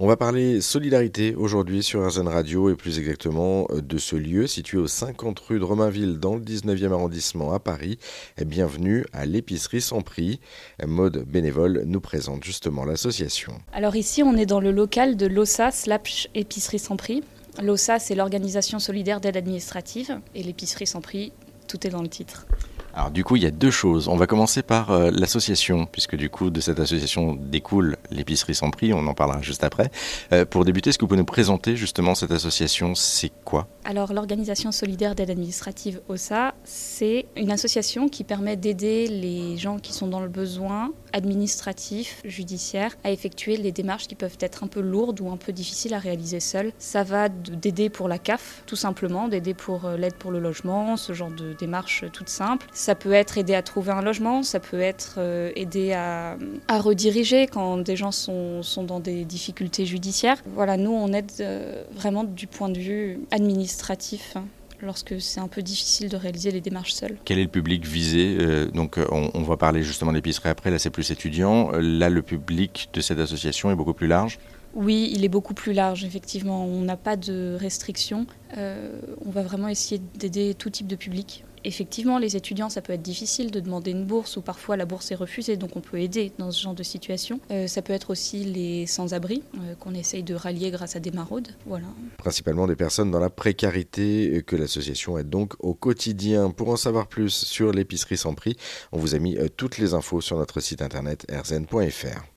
On va parler solidarité aujourd'hui sur RZN Radio et plus exactement euh, de ce lieu situé au 50 rue de Romainville dans le 19e arrondissement à Paris. Bienvenue à l'épicerie sans prix. Mode bénévole nous présente justement l'association. Alors ici on est dans le local de l'OSA slash épicerie sans prix. L'OSA c'est l'organisation solidaire d'aide administrative et l'épicerie sans prix, tout est dans le titre. Alors du coup, il y a deux choses. On va commencer par euh, l'association, puisque du coup, de cette association découle l'épicerie sans prix, on en parlera juste après. Euh, pour débuter, est-ce que vous pouvez nous présenter justement cette association? C'est quoi? Alors l'organisation solidaire d'aide administrative OSA, c'est une association qui permet d'aider les gens qui sont dans le besoin administratif, judiciaire, à effectuer les démarches qui peuvent être un peu lourdes ou un peu difficiles à réaliser seules. Ça va d'aider pour la CAF, tout simplement, d'aider pour euh, l'aide pour le logement, ce genre de démarches toutes simples ça peut être aider à trouver un logement, ça peut être euh, aider à, rediriger quand des gens sont, dans des difficultés judiciaires. Voilà, nous, on aide euh, vraiment du point de vue administratif hein, lorsque c'est un peu difficile de réaliser les démarches seules. Quel est le public visé euh, Donc, on, va parler justement d'épicerie après. Là, c'est plus étudiant. Là, le public de cette association est beaucoup plus large. Oui, il est beaucoup plus large, effectivement. On n'a pas de restrictions. on va vraiment essayer d'aider tout type de public effectivement, les étudiants, ça peut être difficile de demander une bourse ou parfois la bourse est refusée, donc on peut aider dans ce genre de situation. Euh, ça peut être aussi les sans-abri euh, qu'on essaye de rallier grâce à des maraudes. Voilà. Principalement des personnes dans la précarité que l'association aide donc au quotidien. Pour en savoir plus sur l'épicerie sans prix, on vous a mis euh, toutes les infos sur notre site internet rzn.fr.